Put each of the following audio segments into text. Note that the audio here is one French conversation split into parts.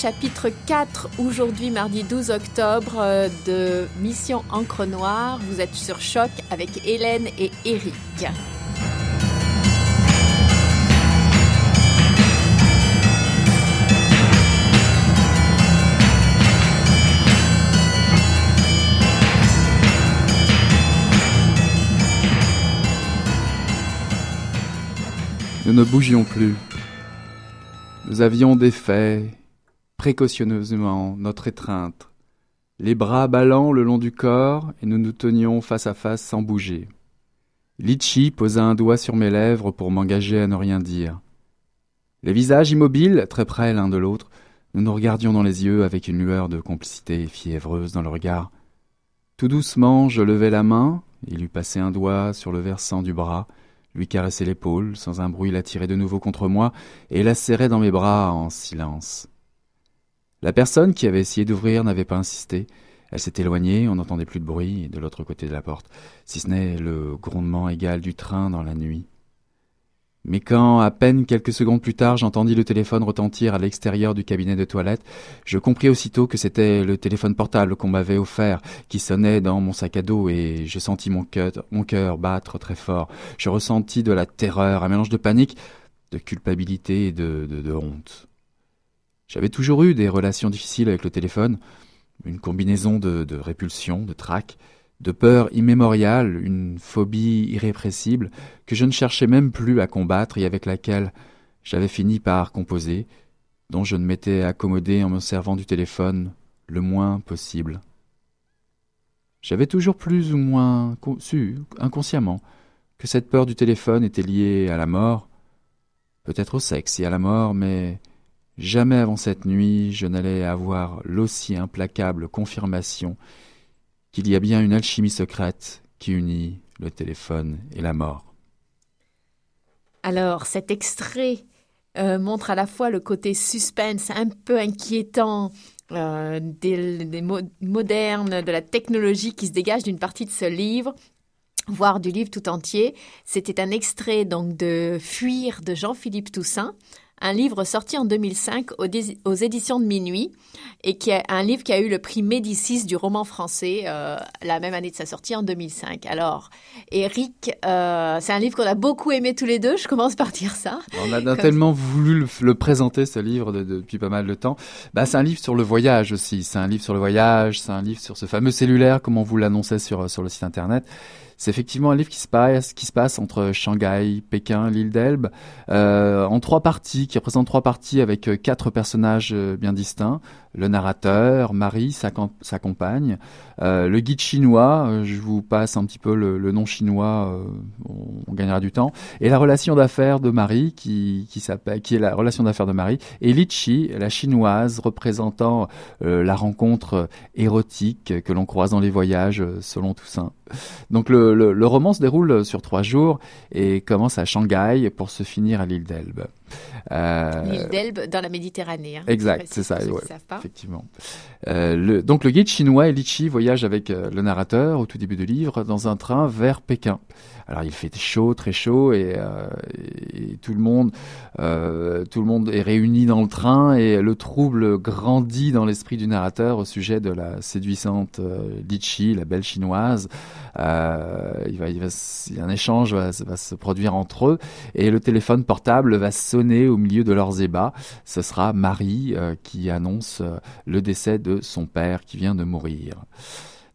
Chapitre 4, aujourd'hui mardi 12 octobre euh, de Mission Encre Noire. Vous êtes sur Choc avec Hélène et Eric. Nous ne bougions plus. Nous avions défait précautionneusement notre étreinte, les bras ballants le long du corps, et nous nous tenions face à face sans bouger. Litchi posa un doigt sur mes lèvres pour m'engager à ne rien dire. Les visages immobiles, très près l'un de l'autre, nous nous regardions dans les yeux avec une lueur de complicité fiévreuse dans le regard. Tout doucement, je levai la main, il lui passait un doigt sur le versant du bras, lui caressait l'épaule, sans un bruit l'attirait de nouveau contre moi, et la serrait dans mes bras en silence. La personne qui avait essayé d'ouvrir n'avait pas insisté. Elle s'est éloignée, on n'entendait plus de bruit de l'autre côté de la porte, si ce n'est le grondement égal du train dans la nuit. Mais quand, à peine quelques secondes plus tard, j'entendis le téléphone retentir à l'extérieur du cabinet de toilette, je compris aussitôt que c'était le téléphone portable qu'on m'avait offert, qui sonnait dans mon sac à dos, et je sentis mon cœur, battre très fort. Je ressentis de la terreur, un mélange de panique, de culpabilité et de honte. J'avais toujours eu des relations difficiles avec le téléphone, une combinaison de, répulsion, de trac, de peur immémoriale, une phobie irrépressible que je ne cherchais même plus à combattre et avec laquelle j'avais fini par composer, dont je ne m'étais accommodé en me servant du téléphone le moins possible. J'avais toujours plus ou moins su, inconsciemment, que cette peur du téléphone était liée à la mort, peut-être au sexe et à la mort, mais jamais avant cette nuit je n'allais avoir l'aussi implacable confirmation qu'il y a bien une alchimie secrète qui unit le téléphone et la mort. Alors, cet extrait euh, montre à la fois le côté suspense un peu inquiétant euh, des, des mo modernes, de la technologie qui se dégage d'une partie de ce livre, voire du livre tout entier. C'était un extrait donc de Fuir de Jean-Philippe Toussaint, un livre sorti en 2005 aux, aux, éditions de Minuit et qui est un livre qui a eu le prix Médicis du roman français euh, la même année de sa sortie en 2005. Alors, Eric, euh, c'est un livre qu'on a beaucoup aimé tous les deux. Je commence par dire ça. On a Comme... tellement voulu le, le, présenter ce livre de, de, depuis pas mal de temps. Bah, c'est un livre sur le voyage aussi. C'est un livre sur le voyage. C'est un livre sur ce fameux cellulaire, comme on vous l'annonçait sur sur le site internet. C'est effectivement un livre qui se passe, qui se passe entre Shanghai, Pékin, l'île d'Elbe, euh, en trois parties, qui représente trois parties avec quatre personnages bien distincts. Le narrateur, Marie, sa, compagne, euh, le guide chinois, je vous passe un petit peu le, nom chinois, euh, on, gagnera du temps, et la relation d'affaires de Marie, qui, qui, est la relation d'affaires de Marie, et Litchi, la chinoise, représentant euh, la rencontre érotique que l'on croise dans les voyages selon Toussaint. Donc le, roman se déroule sur trois jours et commence à Shanghai pour se finir à l'île d'Elbe. Euh... L'île d'Elbe dans la Méditerranée. Hein, exact, c'est ça, ouais, effectivement. Euh, le, donc le guide chinois Elichi voyage avec euh, le narrateur au tout début du livre dans un train vers Pékin. Alors il fait chaud, très chaud, et, euh, tout le monde, euh, tout le monde est réuni dans le train, et le trouble grandit dans l'esprit du narrateur au sujet de la séduisante euh, Lichi, la belle chinoise. Euh, il va, il va, un échange va, se produire entre eux, et le téléphone portable va sonner au milieu de leurs ébats. Ce sera Marie qui annonce le décès de son père qui vient de mourir.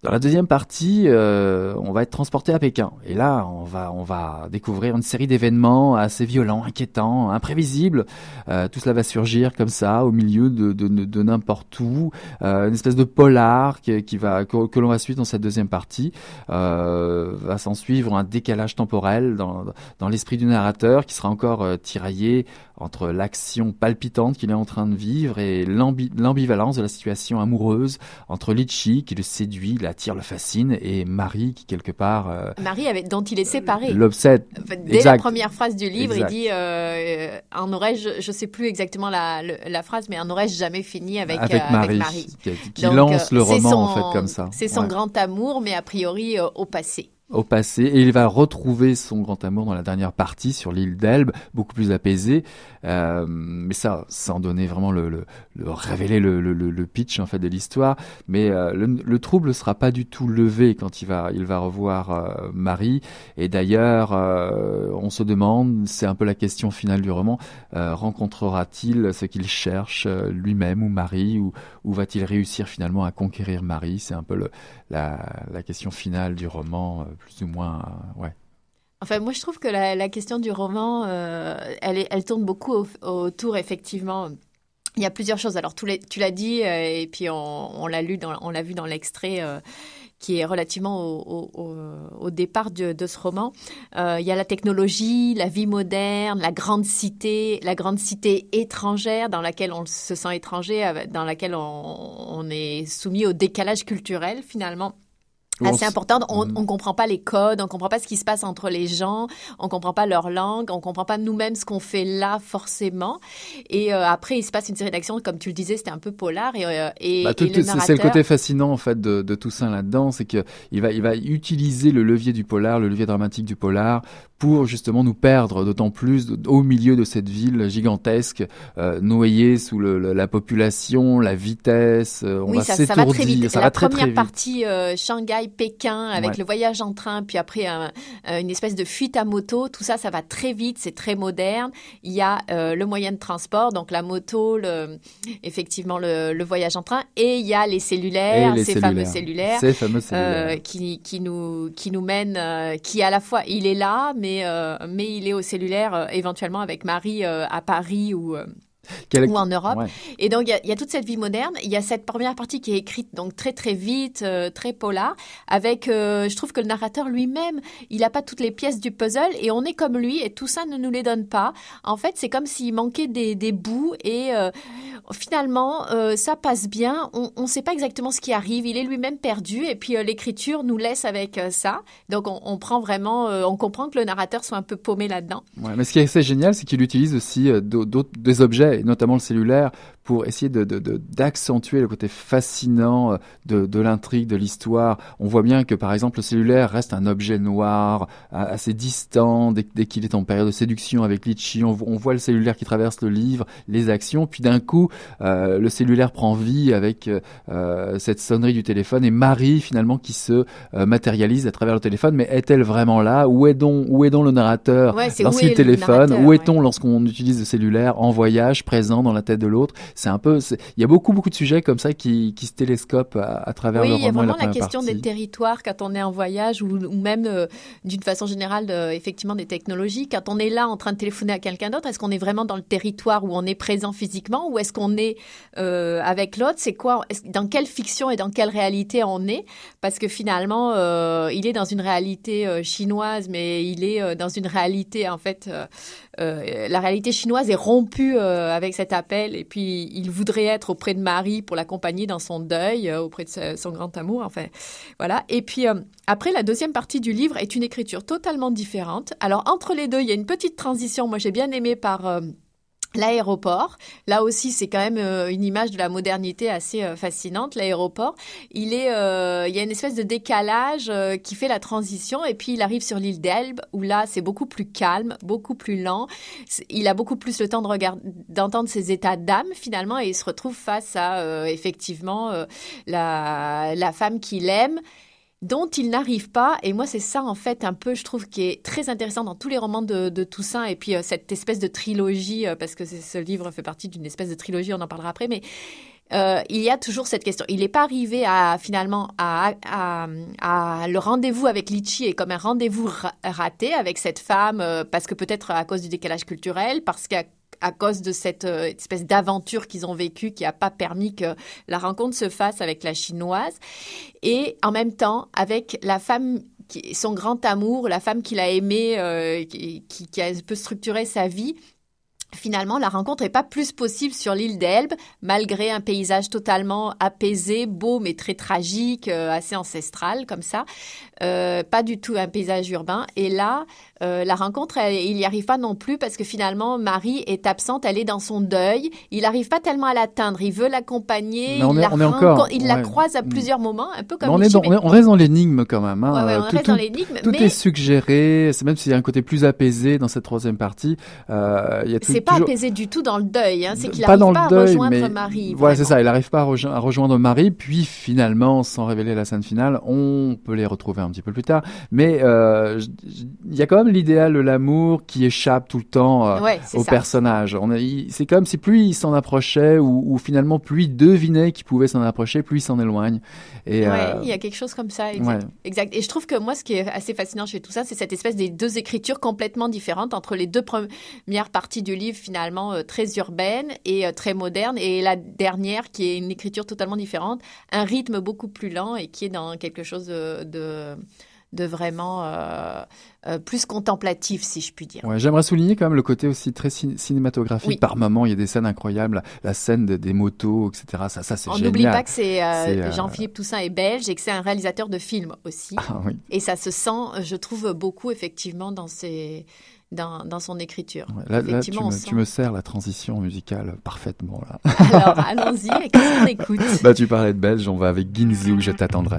Dans la deuxième partie, euh, on va être transporté à Pékin. Et là, on va, on va découvrir une série d'événements assez violents, inquiétants, imprévisibles. Euh, tout cela va surgir comme ça, au milieu de, de, de n'importe où. Euh, une espèce de polar qui, qui va, que, l'on va suivre dans cette deuxième partie. Va s'en suivre un décalage temporel dans, dans l'esprit du narrateur qui sera encore tiraillé entre l'action palpitante qu'il est en train de vivre et l'ambivalence de la situation amoureuse entre Litchi qui le séduit, l'attire, le fascine et Marie qui quelque part euh, Marie avec, dont il est séparé. l'obsède. Dès la première phrase du livre il dit euh, en aurais-je je sais plus exactement la, la phrase mais en aurais-je jamais fini avec avec euh, Marie, avec Marie. qui, qui lance le roman son, en fait comme ça. c'est son Ouais. grand amour mais a priori au passé au passé et il va retrouver son grand amour dans la dernière partie sur l'île d'Elbe, beaucoup plus apaisé. Euh, mais ça, sans donner vraiment le, le, le révéler le, le, pitch en fait de l'histoire. Mais euh, le, le trouble sera pas du tout levé quand il va il va revoir euh, Marie. Et d'ailleurs, on se demande, c'est un peu la question finale du roman, rencontrera-t-il ce qu'il cherche lui-même ou Marie ou, ou va-t-il réussir finalement à conquérir Marie? C'est un peu la, question finale du roman, plus ou moins, euh, ouais. Enfin, moi, je trouve que la, question du roman, euh, elle, tourne beaucoup au- autour, effectivement. Il y a plusieurs choses. Alors, tu l'as dit, euh, et puis on, l'a lu, on l'a vu dans l'extrait qui est relativement au, départ de, ce roman. Il y a la technologie, la vie moderne, la grande cité, la grande cité étrangère dans laquelle on se sent étranger, dans laquelle on, est soumis au décalage culturel finalement assez s- important. On Mm. ne comprend pas les codes, on comprend pas ce qui se passe entre les gens, on comprend pas leur langue, on comprend pas nous-mêmes ce qu'on fait là forcément. Et euh, après, il se passe une série d'actions, comme tu le disais, c'était un peu polar. Et, euh, et, Bah, et c'est- le côté fascinant en fait de, de Toussaint là-dedans, c'est que il va il va utiliser le levier du polar, le levier dramatique du polar, pour justement nous perdre d'autant plus au milieu de cette ville gigantesque, euh, noyée sous le, le- la population, la vitesse. on oui, va ça, ça va très vite. ça la va très première très vite. partie, euh, Shanghai-Pékin, avec Ouais. le voyage en train, puis après un- euh, une espèce de fuite à moto, tout ça, ça va très vite, c'est très moderne. Il y a euh, le moyen de transport, donc la moto, le, effectivement le, le voyage en train, et il y a les cellulaires, les ces fameux cellulaires. Ces fameux euh, cellulaires. qui, qui nous qui nous mène euh, qui à la fois il est là mais mais il est au cellulaire éventuellement avec Marie à Paris ou Quel- ou en Europe Ouais. et donc, il y, a, il y a toute cette vie moderne. Il y a cette première partie qui est écrite donc très très vite, euh, très polar, avec, euh, je trouve que le narrateur lui-même, il n'a pas toutes les pièces du puzzle et on est comme lui et tout ça ne nous les donne pas. En fait, c'est comme s'il manquait des, des bouts et euh, finalement, ça passe bien. On ne sait pas exactement ce qui arrive. Il est lui-même perdu et puis l'écriture nous laisse avec ça. Donc, on, on prend vraiment, on comprend que le narrateur soit un peu paumé là-dedans. Ouais, mais ce qui est assez génial, c'est qu'il utilise aussi des objets, notamment le cellulaire, pour essayer de de- de- d'accentuer le côté fascinant euh, de, de l'intrigue, de l'histoire. On voit bien que par exemple le cellulaire reste un objet noir, assez distant dès, dès qu'il est en période de séduction avec Litchi. On, vo- on voit le cellulaire qui traverse le livre, les actions, puis d'un coup euh, le cellulaire prend vie avec euh, cette sonnerie du téléphone et Marie finalement qui se euh, matérialise à travers le téléphone. Mais est-elle vraiment là? Où est donc où est donc le narrateur Ouais, Lorsqu'il téléphone, où ouais. est-on lorsqu'on utilise le cellulaire en voyage, présent dans la tête de l'autre? C'est un peu, il y a beaucoup beaucoup de sujets comme ça qui, qui se télescopent à, à travers Oui, le il y a roman la vraiment la question partie. des territoires quand on est en voyage ou, ou même euh, d'une façon générale, de- effectivement, des technologies. Quand on est là en train de téléphoner à quelqu'un d'autre, est-ce qu'on est vraiment dans le territoire où on est présent physiquement ou est-ce qu'on est euh, avec l'autre? C'est quoi Dans quelle fiction et dans quelle réalité on est? Parce que finalement, euh, il est dans une réalité euh, chinoise, mais il est euh, dans une réalité, en fait, euh, euh, la réalité chinoise est rompue euh, avec cet appel et puis il voudrait être auprès de Marie pour l'accompagner dans son deuil, euh, auprès de son grand amour, enfin voilà. Et puis euh, après, la deuxième partie du livre est une écriture totalement différente. Alors entre les deux, il y a une petite transition. Moi, j'ai bien aimé par euh, L'aéroport, là aussi, c'est quand même euh, une image de la modernité assez euh, fascinante. L'aéroport, il est, euh, il y a une espèce de décalage qui fait la transition, et puis il arrive sur l'île d'Elbe où là, c'est beaucoup plus calme, beaucoup plus lent. Il a beaucoup plus le temps de regarder, d'entendre ses états d'âme finalement, et il se retrouve face à effectivement la, la femme qu'il aime dont il n'arrive pas. Et moi, c'est ça, en fait, un peu, je trouve, qui est très intéressant dans tous les romans de, Toussaint. Et puis, euh, cette espèce de trilogie, euh, parce que ce livre fait partie d'une espèce de trilogie, on en parlera après, mais euh, il y a toujours cette question. Il n'est pas arrivé à finalement à, le rendez-vous avec Litchi est comme un rendez-vous raté avec cette femme parce que peut-être à cause du décalage culturel, parce qu'à à cause de cette euh, espèce d'aventure qu'ils ont vécue qui n'a pas permis que la rencontre se fasse avec la chinoise. Et en même temps, avec la femme son grand amour, la femme qu'il a aimée, euh, qui, qui, a un peu structuré sa vie, Finalement, la rencontre n'est pas plus possible sur l'île d'Elbe, malgré un paysage totalement apaisé, beau mais très tragique, euh, assez ancestral comme ça. Pas du tout un paysage urbain. Et là, euh, la rencontre, il n'y arrive pas non plus parce que finalement, Marie est absente, elle est dans son deuil. Il n'arrive pas tellement à l'atteindre. Il veut l'accompagner. Il, la, encore, il la croise à plusieurs moments, un peu comme on, est on, reste dans l'énigme quand même. Hein. Ouais, on tout, reste dans l'énigme. Tout est suggéré, même s'il y a un côté plus apaisé dans cette troisième partie. Euh, il y a c'est pas apaisé du tout dans le deuil. Hein. C'est qu'il n'arrive pas, à rejoindre Marie. Voilà, c'est ça. Il n'arrive pas à, rejoindre Marie. Puis finalement, sans révéler la scène finale, on peut les retrouver un petit peu plus tard. Mais euh, il y a quand même l'idéal de l'amour qui échappe tout le temps euh, au personnage. C'est comme si plus il s'en approchait ou, finalement plus il devinait qu'il pouvait s'en approcher, plus il s'en éloigne. Et, euh, il y a quelque chose comme ça. Exact. Et je trouve que moi, ce qui est assez fascinant chez tout ça, c'est cette espèce des deux écritures complètement différentes entre les deux premières parties du livre finalement euh, très urbaine et très moderne et la dernière qui est une écriture totalement différente, un rythme beaucoup plus lent et qui est dans quelque chose de de vraiment euh, euh, plus contemplatif, si je puis dire. Ouais, J'aimerais souligner quand même le côté aussi très cinématographique. Par moments, il y a des scènes incroyables, la scène des motos, etc. Ça, ça c'est génial. On n'oublie pas que c'est euh, Jean-Philippe Toussaint est belge et que c'est un réalisateur de films aussi. Ah, oui. Et ça se sent, je trouve, beaucoup effectivement dans ses dans, dans, son écriture. là, tu, me, tu, me, sers la transition musicale parfaitement. Là. Alors, allons-y, qu'est-ce qu'on écoute bah, Tu parlais de belge, on va avec Ginzu, je t'attendrai.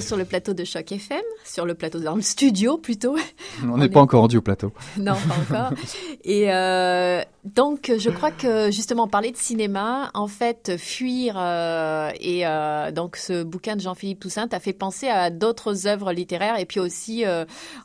Sur le plateau de Choc FM, sur le plateau dans le studio plutôt. On n'est pas encore rendu au plateau. non, pas encore. Et euh, donc, je crois que justement, parler de cinéma, en fait, fuir euh, et euh, donc ce bouquin de Jean-Philippe Toussaint a fait penser à d'autres œuvres littéraires et puis aussi,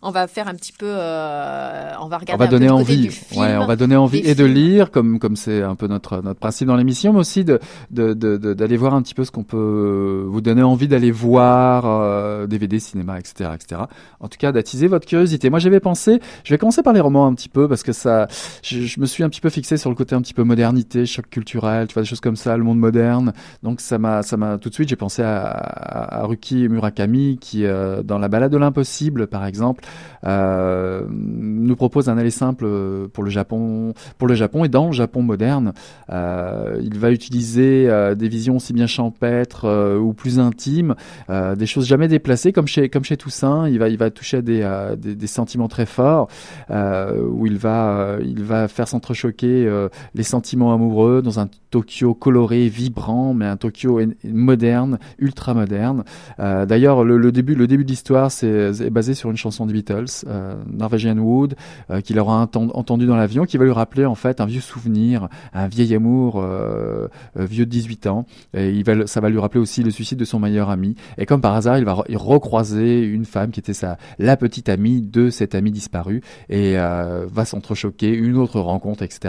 on va faire un petit peu, on va regarder. On va un donner peu envie. ouais, on va donner envie et de lire, comme comme c'est un peu notre notre principe dans l'émission, mais aussi de d'aller de, de, voir un petit peu ce qu'on peut vous donner envie d'aller voir DVD, euh, cinéma, etc., etc. En tout cas, d'attiser votre curiosité. Moi, j'avais pensé, je vais commencer par les romans un petit peu parce que ça, je, me suis un petit peu fixé sur le côté un petit peu modernité, choc culturel, tu vois, des choses comme ça, le monde moderne. Donc ça m'a, ça m'a tout de suite, j'ai pensé à, à, Ruki Murakami qui, euh, dans la balade de l'impossible, par exemple, euh, nous propose un aller simple pour le Japon, pour le Japon et dans le Japon moderne. Euh, il va utiliser des visions aussi bien champêtres ou plus intimes, des choses jamais déplacées, comme chez comme chez Toussaint. Il va il va toucher à des, des, des sentiments très forts, où il va il va faire s'entrechoquer les sentiments amoureux dans un Tokyo coloré, vibrant, mais un Tokyo moderne, ultra moderne. D'ailleurs, le, début le début de l'histoire c'est basé sur une chanson des Beatles euh, Norwegian Wood, euh, qu'il aura entendu dans l'avion, qui va lui rappeler en fait un vieux souvenir, un vieil amour euh, vieux de 18 ans. Et ça va lui rappeler aussi le suicide de son meilleur ami. Et comme par hasard, il va recroiser une femme qui était la petite amie de cet ami disparu et va s'entrechoquer, une autre rencontre, etc.,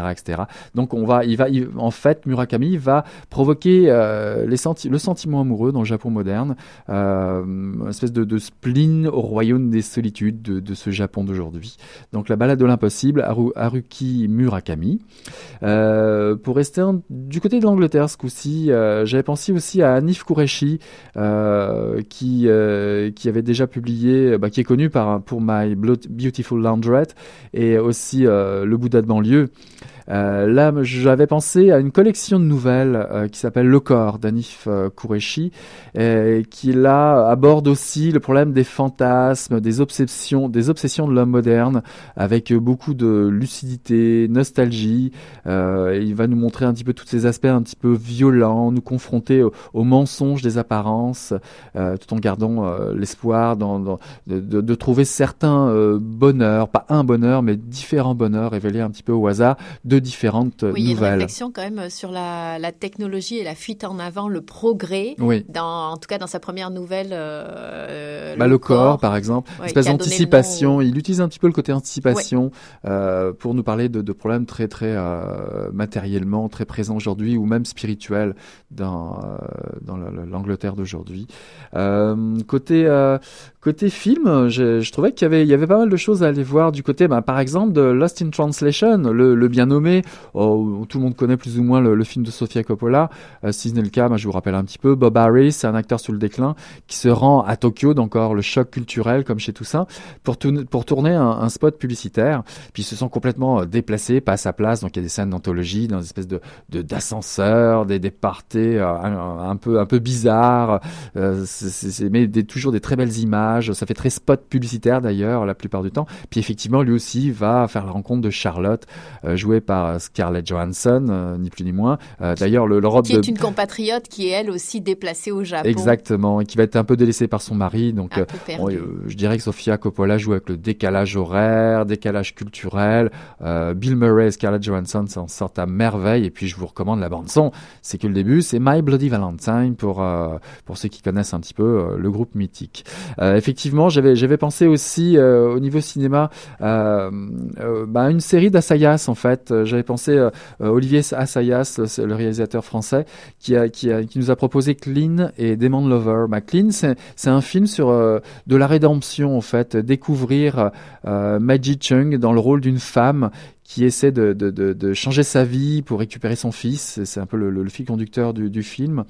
Donc on va, en fait, Murakami va provoquer senti le sentiment amoureux dans le Japon moderne, une espèce de, spleen au royaume des solitudes, de, ce Japon d'aujourd'hui. Donc la balade de l'impossible, Haruki Murakami. Euh, pour rester du côté de l'Angleterre ce coup-ci, euh, j'avais pensé aussi à Anif Kureshi, euh, qui, qui avait déjà publié, bah, qui est connu par, pour My Beautiful Laundrette et aussi Le Bouddha de banlieue. Euh, là, j'avais pensé à une collection de nouvelles euh, qui s'appelle Le Corps d'Anif euh, Kureshi, qui là aborde aussi le problème des fantasmes, des obsessions, des obsessions de l'homme moderne, avec beaucoup de lucidité, nostalgie. il va nous montrer un petit peu tous ces aspects un petit peu violents, nous confronter aux mensonges des apparences, tout en gardant l'espoir dans, de, de, trouver certains bonheurs, pas un bonheur, mais différents bonheurs révélés un petit peu au hasard différentes oui, nouvelles. Il y a une réflexion quand même sur la, technologie et la fuite en avant, le progrès. Oui. Dans, en tout cas, dans sa première nouvelle. Euh, bah, le, corps, par exemple. Oui, espèce d'anticipation. Il utilise un petit peu le côté anticipation euh, pour nous parler de, de problèmes très, très euh, matériellement très présents aujourd'hui ou même spirituels dans, euh, dans l'Angleterre d'aujourd'hui. Euh, côté, côté film, je, je trouvais qu'il y avait, il y avait pas mal de choses à aller voir du côté, bah, par exemple, de Lost in Translation, le, le bien nommé Oh, tout le monde connaît plus ou moins le, film de Sofia Coppola. Euh, si ce n'est le cas, je vous rappelle un petit peu. Bob Harris, c'est un acteur sur le déclin qui se rend à Tokyo, d'encore le choc culturel comme chez Toussaint, pour, pour tourner un, spot publicitaire. Puis ils se sont complètement euh, déplacés, pas à sa place. Donc il y a des scènes d'anthologie, dans une espèce de d'ascenseur, des, des parties euh, un, peu un peu bizarres, c'est, mais toujours des très belles images. Ça fait très spot publicitaire d'ailleurs la plupart du temps. Puis effectivement, lui aussi va faire la rencontre de Charlotte, jouée par euh, Scarlett Johansson, euh, ni plus ni moins. Euh, d'ailleurs, l'Europe qui est une compatriote qui est elle aussi déplacée au Japon. Exactement, et qui va être un peu délaissée par son mari. Donc, je dirais que Sofia Coppola joue avec le décalage horaire, décalage culturel. Bill Murray et Scarlett Johansson s'en sortent à merveille. Et puis, je vous recommande la bande son. C'est que le début, c'est My Bloody Valentine pour pour ceux qui connaissent un petit peu le groupe mythique. effectivement, j'avais j'avais pensé aussi au niveau cinéma bah, une série d'Asayas en fait j'avais pensé euh, euh, Olivier Assayas, le réalisateur français, qui, a, qui, a, qui nous a proposé Clean et Demon Lover. Bah, Clean, c'est un film sur euh, de la rédemption, en fait, découvrir Maggie Chung dans le rôle d'une femme qui essaie de, changer sa vie pour récupérer son fils. C'est un peu le, fil conducteur du, film.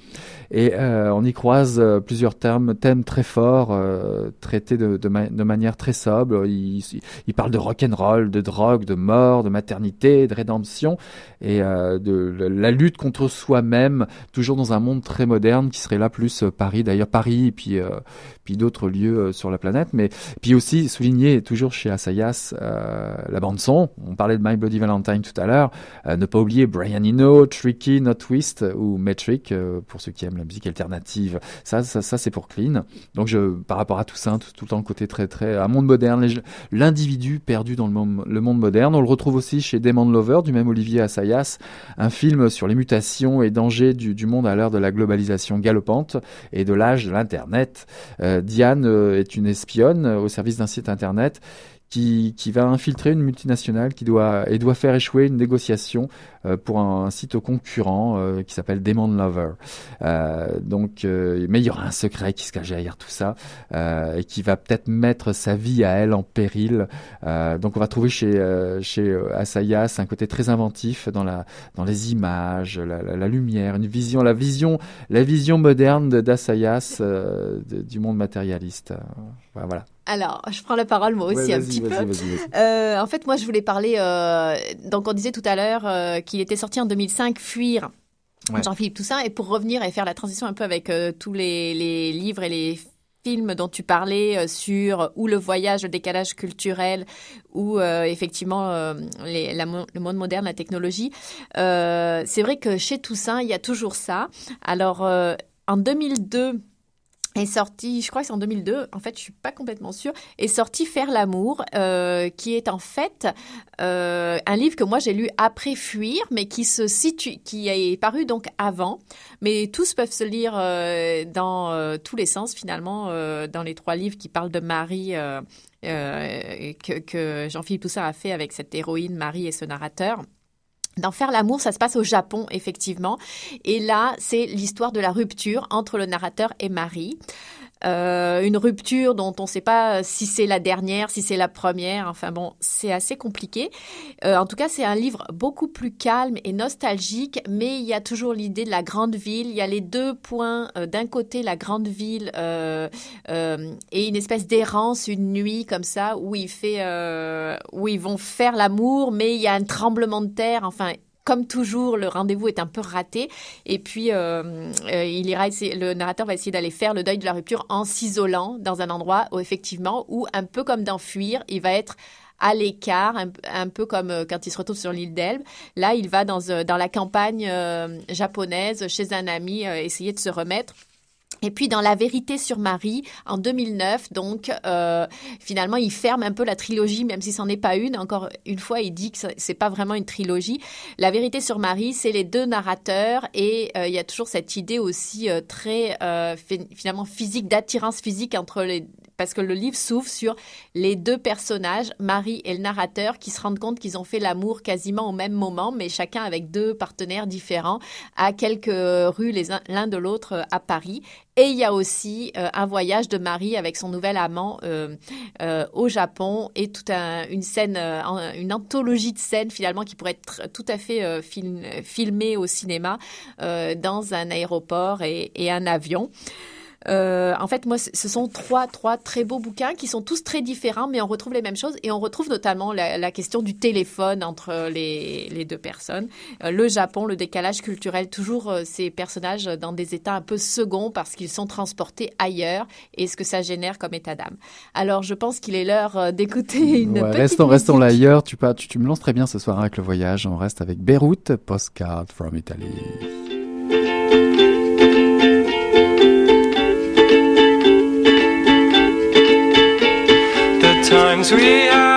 Et euh, on y croise euh, plusieurs thèmes très forts, euh, traités de, manière très sobre. Il, parle de rock and roll, de drogue, de mort, de maternité, de rédemption et de la lutte contre soi-même, toujours dans un monde très moderne qui serait là plus Paris. D'ailleurs Paris et puis puis d'autres lieux sur la planète. Mais puis aussi souligner toujours chez Asayas la bande son. Parlait de My Bloody Valentine tout à l'heure. Euh, ne pas oublier Brian Eno, Tricky, Not Twist ou Metric euh, pour ceux qui aiment la musique alternative. Ça, ça, ça c'est pour Clean. Donc par rapport à tout ça, tout, le temps le côté très très un monde moderne, l'individu perdu dans le monde, moderne. On le retrouve aussi chez Demon Lover du même Olivier Assayas, un film sur les mutations et dangers du, monde à l'heure de la globalisation galopante et de l'âge de l'internet. Euh, Diane est une espionne au service d'un site internet qui, qui, va infiltrer une multinationale qui doit, et doit faire échouer une négociation pour un, site concurrent qui s'appelle Demon Lover. donc, mais il y aura un secret qui se cache derrière tout ça et qui va peut-être mettre sa vie à elle en péril. donc, on va trouver chez chez Asayas un côté très inventif dans la dans les images, la, la, lumière, une vision, la vision, la vision moderne d'Asayas du monde matérialiste. voilà. Alors, je prends la parole moi aussi un petit peu. Euh, en fait, moi, je voulais parler. Euh, donc, on disait tout à l'heure euh, qu'il était sorti en 2005, Fuir. Jean-Philippe Toussaint, et pour revenir et faire la transition un peu avec tous les, les, livres et les films dont tu parlais sur ou le voyage, le décalage culturel, ou effectivement les, la, le monde moderne, la technologie. c'est vrai que chez Toussaint, il y a toujours ça. Alors, en 2002, est sorti, je crois que c'est en 2002, en fait je suis pas complètement sûre, est sorti Faire l'amour, euh, qui est en fait euh, un livre que moi j'ai lu après Fuir, mais qui se situe, qui est paru donc avant, mais tous peuvent se lire euh, dans tous les sens finalement, dans les trois livres qui parlent de Marie. que, que Jean-Philippe Toussaint a fait avec cette héroïne Marie et ce narrateur. Dans Faire l'amour, ça se passe au Japon, effectivement. Et là, c'est l'histoire de la rupture entre le narrateur et Marie. Euh, une rupture dont on ne sait pas si c'est la dernière, si c'est la première. Enfin bon, c'est assez compliqué. Euh, en tout cas, c'est un livre beaucoup plus calme et nostalgique, mais il y a toujours l'idée de la grande ville. Il y a les deux points. Euh, d'un côté, la grande ville et une espèce d'errance une nuit comme ça où où ils vont faire l'amour, mais il y a un tremblement de terre. Enfin, comme toujours, le rendez-vous est un peu raté. Et puis, euh, euh, il ira le narrateur va essayer d'aller faire le deuil de la rupture en s'isolant dans un endroit où, effectivement, où un peu comme d'enfuir, il va être à l'écart, un, peu comme euh, quand il se retrouve sur l'île d'Elbe. Là, il va dans, dans la campagne japonaise, chez un ami, essayer de se remettre. Et puis dans La vérité sur Marie, en 2009, donc euh, finalement il ferme un peu la trilogie, même si c'en est pas une. Encore une fois, il dit que c'est pas vraiment une trilogie. La vérité sur Marie, c'est les deux narrateurs et euh, il y a toujours cette idée aussi euh, très finalement physique, d'attirance physique entre les parce que le livre s'ouvre sur les deux personnages, Marie et le narrateur, qui se rendent compte qu'ils ont fait l'amour quasiment au même moment, mais chacun avec deux partenaires différents, à quelques rues l'un de l'autre à Paris. Et il y a aussi euh, un voyage de Marie avec son nouvel amant euh, euh, au Japon et toute une scène, une anthologie de scènes finalement qui pourrait être tout à fait filmée au cinéma dans un aéroport et un avion. Euh, en fait, moi, ce sont trois, trois très beaux bouquins qui sont tous très différents, mais on retrouve les mêmes choses et on retrouve notamment la, question du téléphone entre les, les deux personnes. Euh, le Japon, le décalage culturel, toujours euh, ces personnages dans des états un peu seconds parce qu'ils sont transportés ailleurs et ce que ça génère comme état d'âme. Alors, je pense qu'il est l'heure d'écouter une petite restons, restons là ailleurs. Tu, tu, tu me lances très bien ce soir avec le voyage. On reste avec Beyrouth, Postcard from Italy. We had.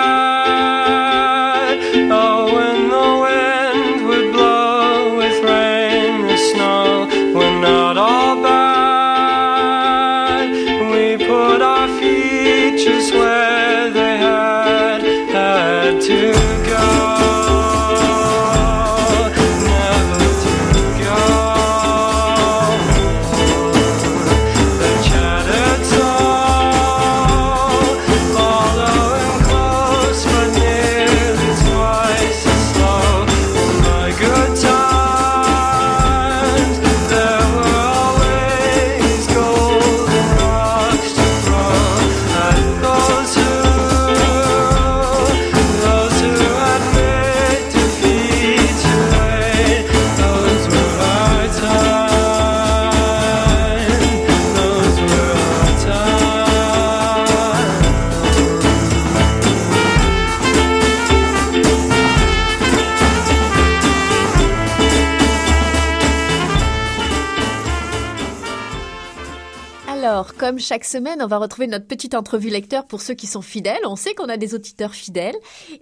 Comme chaque semaine, on va retrouver notre petite entrevue lecteur pour ceux qui sont fidèles. On sait qu'on a des auditeurs fidèles.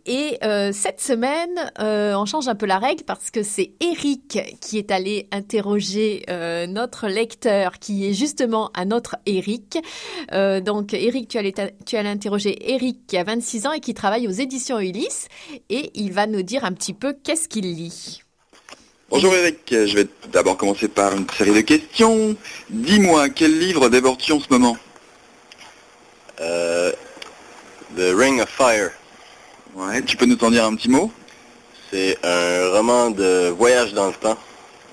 Et euh, cette semaine, euh, on change un peu la règle parce que c'est Eric qui est allé interroger euh, notre lecteur qui est justement un autre Eric. donc Eric, tu allais, tu allais interroger Eric qui a 26 ans et qui travaille aux éditions Ulysse. Et il va nous dire un petit peu qu'est-ce qu'il lit. Bonjour Eric, je vais d'abord commencer par une série de questions. Dis-moi, quel livre débordes-tu en ce moment Euh, The Ring of Fire. Ouais, tu peux nous en dire un petit mot C'est un roman de voyage dans le temps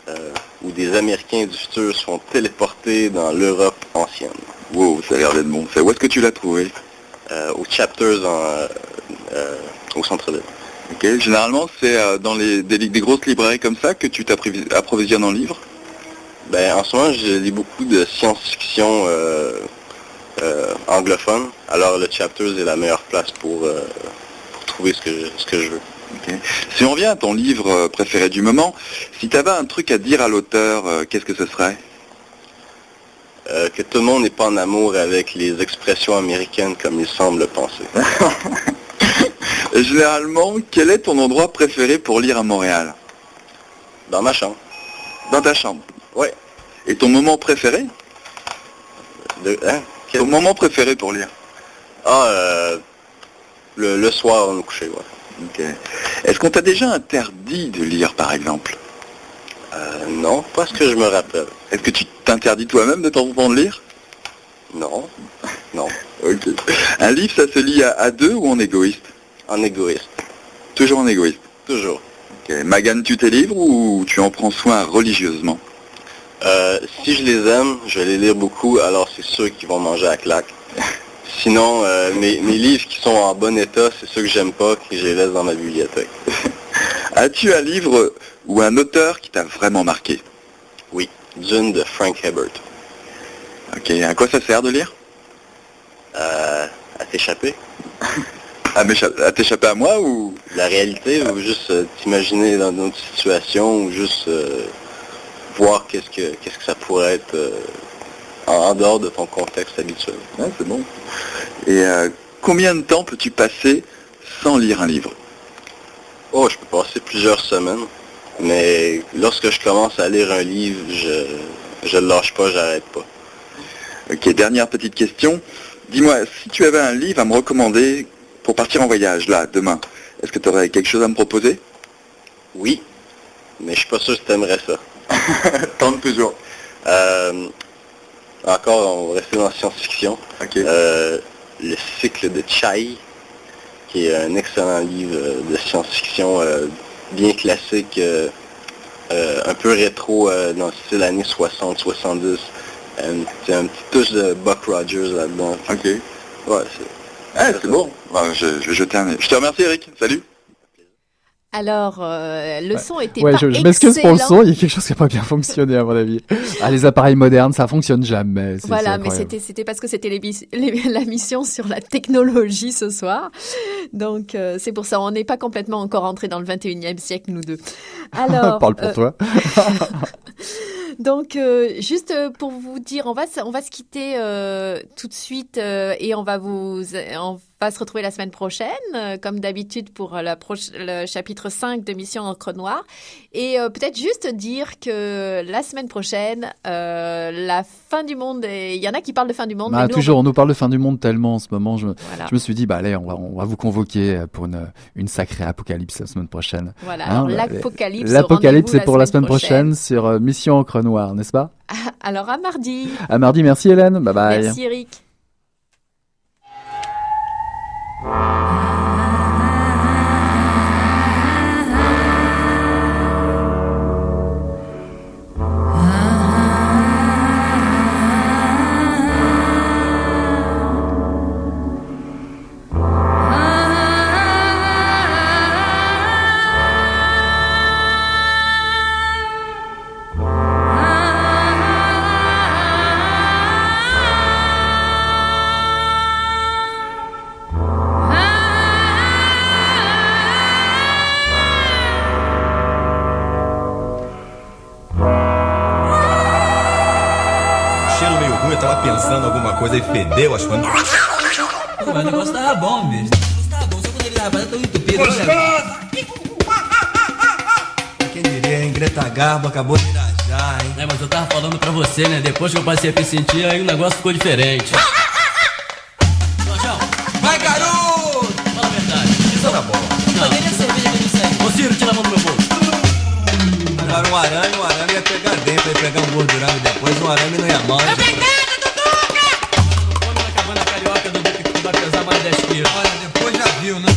euh, où des Américains du futur sont téléportés dans l'Europe ancienne. Wow, ça a l'air d'être bon. C'est où est-ce que tu l'as trouvé euh, aux chapters en, au centre-ville. Généralement c'est euh, dans les des, des grosses librairies comme ça que tu t'approvisionnes approvisionnes en livres? Ben, en ce moment, je lis beaucoup de science-fiction euh, euh, anglophone. Alors, le Chapters est la meilleure place pour, euh, pour trouver ce que, je, ce que je veux. Si on revient à ton livre préféré du moment, si tu avais un truc à dire à l'auteur, qu'est-ce que ce serait? Que tout le monde n'est pas en amour avec les expressions américaines comme il semble le penser. Et Généralement, quel est ton endroit préféré pour lire à Montréal Dans ma chambre. Dans ta chambre Ouais. Et ton moment préféré De- hein? Quel- Ton moment préféré pour lire Ah, euh, le, le soir, me coucher, ouais. Ok. Est-ce qu'on t'a déjà interdit de lire, par exemple Euh, non, pas ce que je me rappelle. Est-ce que tu t'interdis toi-même de temps en temps de lire Non. Non. Ok. Un livre, ça se lit à, à deux ou en égoïste En égoïste. Toujours en égoïste. Toujours. Ok. Maganes-tu tes livres ou tu en prends soin religieusement? Euh, si je les aime, je vais les lire beaucoup, alors c'est sûr qu'ils vont manger à claque. Sinon, euh, mes, mes livres qui sont en bon état, c'est ceux que j'aime pas, que je les laisse dans ma bibliothèque. As-tu un livre ou un auteur qui t'a vraiment marqué? Oui, Dune de Frank Herbert. Ok. À quoi ça sert de lire? Euh, à t'échapper à, à t'échapper à moi ou? La réalité, ou juste euh, t'imaginer dans d'autres situations, ou juste euh, voir qu'est-ce que qu'est-ce que ça pourrait être euh, en, en dehors de ton contexte habituel. Ouais, c'est bon. Et combien de temps peux-tu passer sans lire un livre? Oh, je peux passer plusieurs semaines, mais lorsque je commence à lire un livre, je je le lâche pas, j'arrête pas. Ok, dernière petite question. Dis-moi, si tu avais un livre à me recommander pour partir en voyage, là, demain, est-ce que tu aurais quelque chose à me proposer? Oui, mais je suis pas sûr que tu aimerais ça. Tente toujours. Euh, encore, on va rester dans la science-fiction. Euh, le cycle de Chai, qui est un excellent livre de science-fiction euh, bien classique, euh, un peu rétro dans le style années 60-70. Un, un petit touche de Buck Rogers là-dedans. Ok. Ouais. Ah, c'est bon. Je, je vais jeter un... Je te remercie, Eric. Salut. Alors, euh, le son était Ouais, pas je, je m'excuse pour le son, il y a quelque chose qui n'a pas bien fonctionné à mon avis. Ah, les appareils modernes, ça fonctionne jamais. Voilà, mais c'était c'était parce que c'était la mission sur la technologie ce soir. Donc euh, c'est pour ça, on n'est pas complètement encore entré dans le 21e siècle nous deux. Alors Parle pour euh, toi. donc euh, juste euh, pour vous dire, on va se, on va se quitter euh, tout de suite et on va vous on va se retrouver la semaine prochaine euh, comme d'habitude pour la proche- le chapitre 5 de Mission Encre Noire et euh, peut-être juste dire que la semaine prochaine euh, la fin du monde il y en a qui parlent de fin du monde Ah, mais nous, on toujours, on nous parle de fin du monde tellement en ce moment. Je, me- Voilà. je me suis dit, bah allez, on va, on va vous convoquer pour une, une sacrée apocalypse la semaine prochaine. Voilà, Hein, bah, l'apocalypse. L'apocalypse, c'est pour la semaine prochaine, sur euh, Mission Encre Noire, n'est-ce pas? Alors à mardi. À mardi, merci Hélène, bye bye. Merci Eric. Ah. Coisa e fedeu as coisas. Pô, mas o negócio tava bom, bicho. O negócio tava bom, só quando ele eu tô entupido. Olha, Quem diria, hein? Greta Garbo acabou de irajar, hein? É, mas eu tava falando pra você, né? Depois que eu passei a me sentir, aí o negócio ficou diferente. Mais 10 quilos. Olha, depois já viu, né?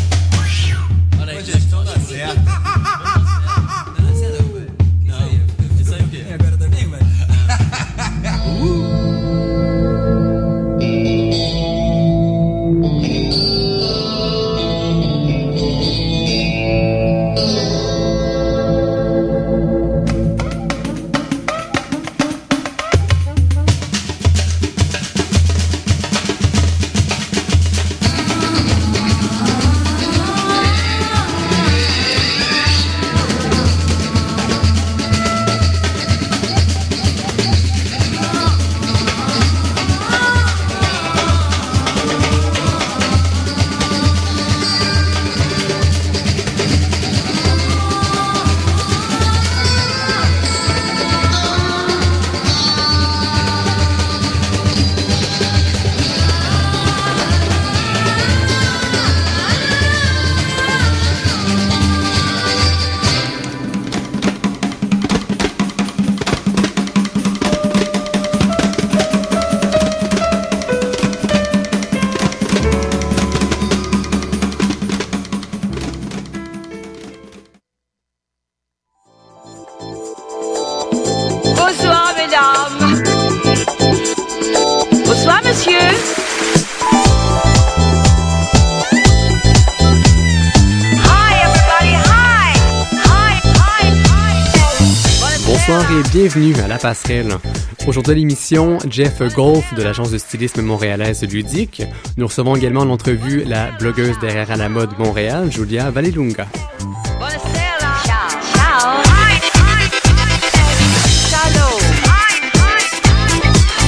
Bienvenue à La Passerelle. Aujourd'hui à l'émission, Jeff Golf de l'agence de stylisme montréalaise Ludique. Nous recevons également en entrevue la blogueuse derrière à la mode Montréal, Julia Valelunga.